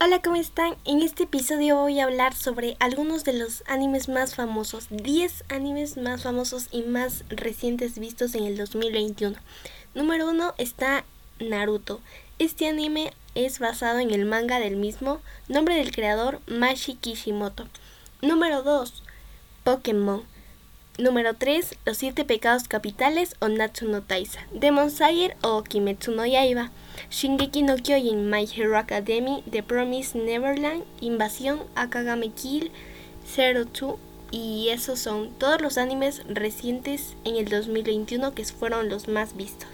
Hola, ¿cómo están? En este episodio voy a hablar sobre algunos de los animes más famosos, 10 animes más famosos y más recientes vistos en el 2021. Número 1 está Naruto. Este anime es basado en el manga del mismo, nombre del creador Mashi Kishimoto. Número 2, Pokémon. Número 3, Los Siete Pecados Capitales o Natsu no Taisa, Demon Slayer o Kimetsu no Yaiba, Shingeki no Kyojin, My Hero Academy, The Promise Neverland, Invasión, Akagame Kill, Zero Two y esos son todos los animes recientes en el 2021 que fueron los más vistos.